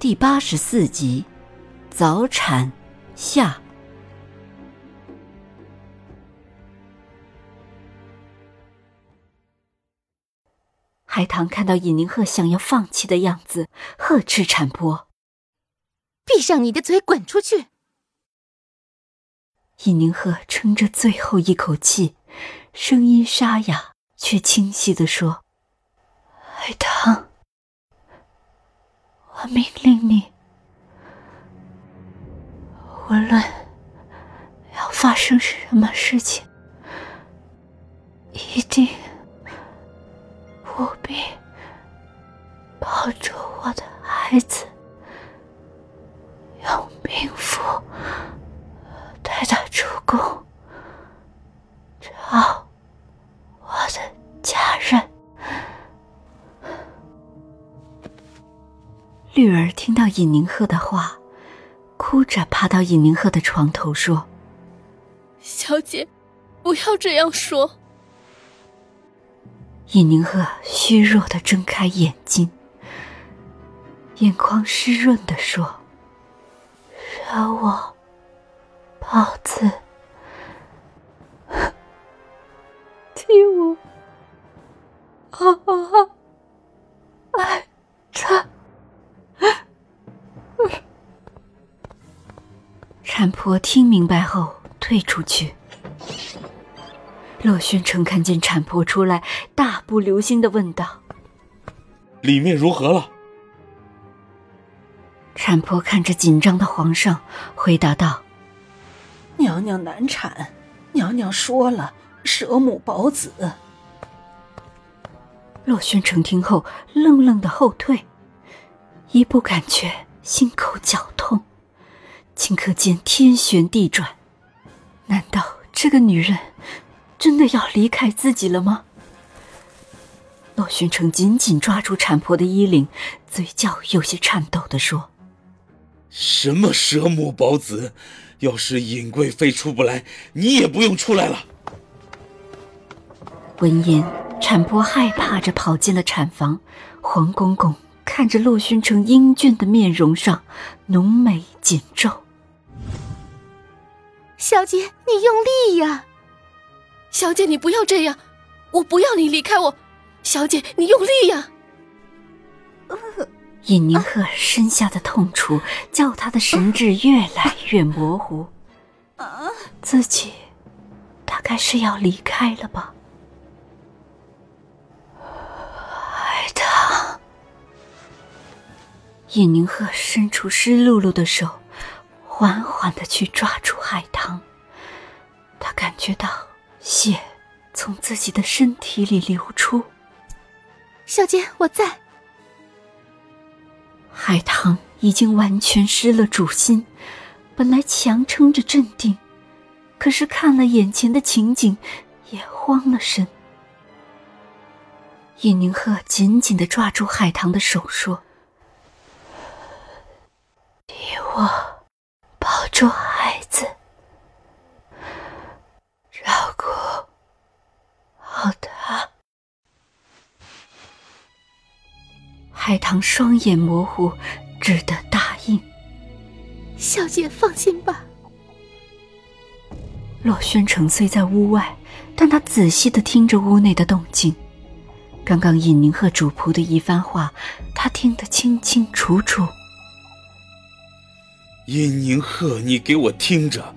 第八十四集，早产下。海棠看到尹宁鹤想要放弃的样子，呵斥产婆：“闭上你的嘴，滚出去！”尹宁鹤撑着最后一口气，声音沙哑却清晰的说：“海棠。”我命令你，无论要发生什么事情，一定务必保住我的孩子，尹宁鹤的话，哭着爬到尹宁鹤的床头说：“小姐，不要这样说。”尹宁鹤虚弱的睁开眼睛，眼眶湿润的说：“饶我，包子，婆听明白后退出去。洛宣城看见产婆出来，大步流星的问道：“里面如何了？”产婆看着紧张的皇上，回答道：“娘娘难产，娘娘说了，舍母保子。”洛宣城听后愣愣的后退，一步感觉心口绞痛。顷刻间天旋地转，难道这个女人真的要离开自己了吗？洛寻成紧紧抓住产婆的衣领，嘴角有些颤抖的说：“什么蛇母保子？要是尹贵妃出不来，你也不用出来了。”闻言，产婆害怕着跑进了产房。黄公公看着洛勋城英俊的面容上浓眉紧皱。小姐，你用力呀！小姐，你不要这样，我不要你离开我。小姐，你用力呀！尹宁鹤身下的痛楚叫他的神智越来越模糊，自己大概是要离开了吧？海棠，尹宁鹤伸出湿漉漉的手。缓缓的去抓住海棠，他感觉到血从自己的身体里流出。小姐，我在。海棠已经完全失了主心，本来强撑着镇定，可是看了眼前的情景，也慌了神。叶宁鹤紧紧的抓住海棠的手，说：“替我。”保住孩子，照顾好他。海棠双眼模糊，只得答应。小姐放心吧。洛轩城虽在屋外，但他仔细的听着屋内的动静。刚刚尹宁和主仆的一番话，他听得清清楚楚。尹宁鹤，你给我听着！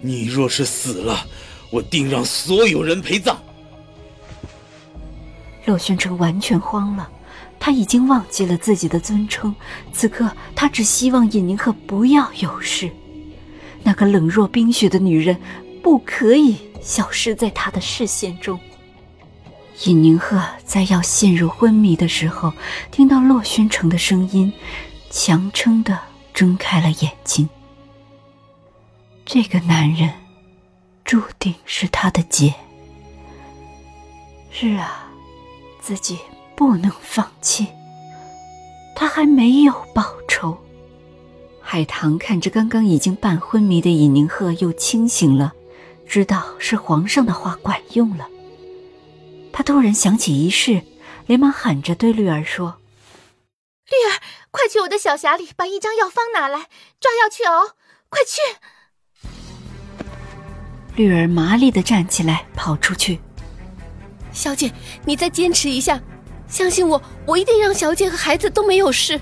你若是死了，我定让所有人陪葬。洛宣城完全慌了，他已经忘记了自己的尊称，此刻他只希望尹宁鹤不要有事。那个冷若冰雪的女人，不可以消失在他的视线中。尹宁鹤在要陷入昏迷的时候，听到洛宣城的声音。强撑的睁开了眼睛。这个男人，注定是他的劫。是啊，自己不能放弃。他还没有报仇。海棠看着刚刚已经半昏迷的尹宁鹤又清醒了，知道是皇上的话管用了。他突然想起一事，连忙喊着对绿儿说：“绿儿，快去我的小匣里把一张药方拿来，抓药去熬，快去！”绿儿麻利的站起来，跑出去。小姐，你再坚持一下，相信我，我一定让小姐和孩子都没有事。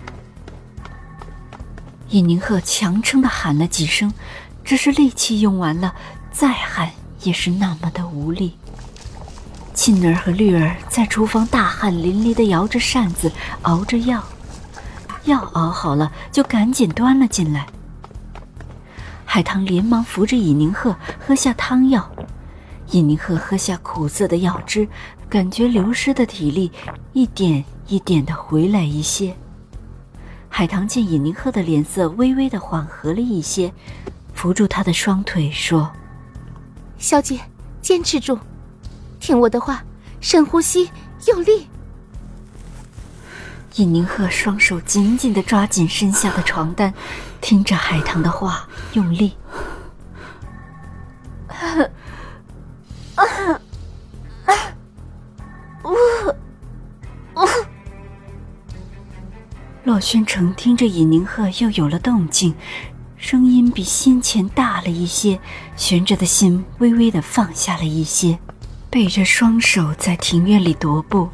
尹宁鹤强撑的喊了几声，只是力气用完了，再喊也是那么的无力。沁儿和绿儿在厨房大汗淋漓的摇着扇子熬着药，药熬好了就赶紧端了进来。海棠连忙扶着尹宁鹤喝下汤药，尹宁鹤喝下苦涩的药汁，感觉流失的体力一点一点的回来一些。海棠见尹宁鹤的脸色微微的缓和了一些，扶住他的双腿说：“小姐，坚持住，听我的话，深呼吸，用力。”尹宁鹤双手紧紧的抓紧身下的床单，听着海棠的话，用力。洛宣城听着尹宁鹤又有了动静，声音比先前大了一些，悬着的心微微的放下了一些，背着双手在庭院里踱步。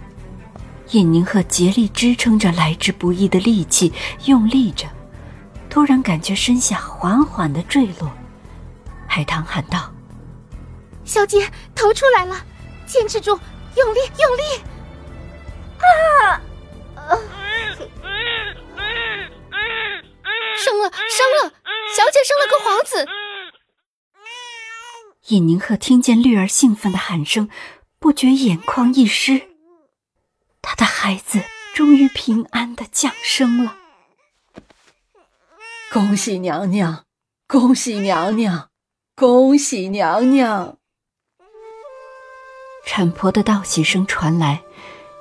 尹宁鹤竭力支撑着来之不易的力气，用力着，突然感觉身下缓缓的坠落。海棠喊道：“小姐，头出来了，坚持住，用力，用力！”啊！生了，生了！小姐生了个皇子。尹宁鹤听见绿儿兴奋的喊声，不觉眼眶一湿。他的孩子终于平安的降生了。恭喜娘娘，恭喜娘娘，恭喜娘娘！产婆的道喜声传来，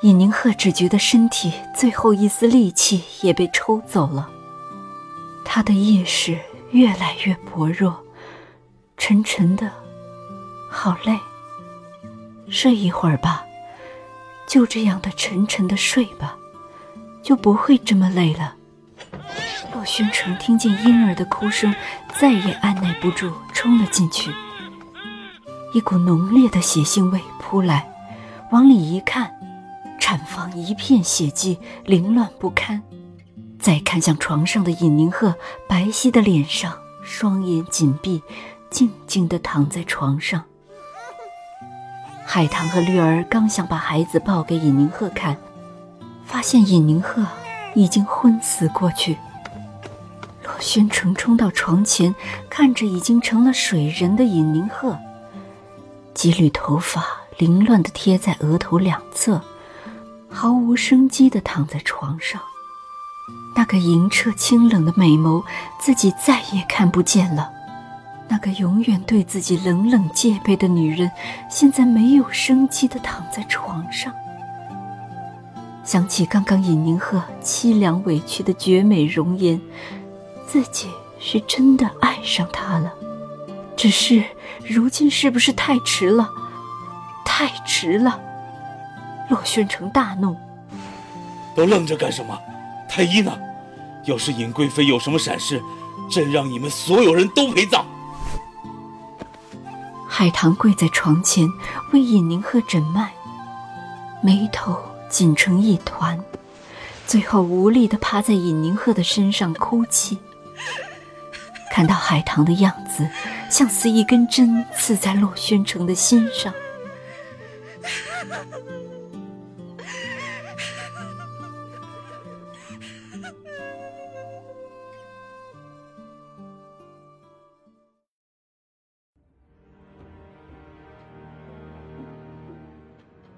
尹宁鹤只觉得身体最后一丝力气也被抽走了。他的意识越来越薄弱，沉沉的，好累。睡一会儿吧，就这样的沉沉的睡吧，就不会这么累了。洛宣城听见婴儿的哭声，再也按耐不住，冲了进去。一股浓烈的血腥味扑来，往里一看，产房一片血迹，凌乱不堪。再看向床上的尹宁鹤，白皙的脸上，双眼紧闭，静静地躺在床上。海棠和绿儿刚想把孩子抱给尹宁鹤看，发现尹宁鹤已经昏死过去。洛宣城冲到床前，看着已经成了水人的尹宁鹤，几缕头发凌乱地贴在额头两侧，毫无生机地躺在床上。那个莹澈清冷的美眸，自己再也看不见了。那个永远对自己冷冷戒备的女人，现在没有生机的躺在床上。想起刚刚尹宁鹤凄凉委屈的绝美容颜，自己是真的爱上他了。只是如今是不是太迟了？太迟了！洛宣城大怒：“都愣着干什么？太医呢？”要是尹贵妃有什么闪失，朕让你们所有人都陪葬。海棠跪在床前为尹宁鹤诊脉，眉头紧成一团，最后无力的趴在尹宁鹤的身上哭泣。看到海棠的样子，像似一根针刺在洛轩城的心上。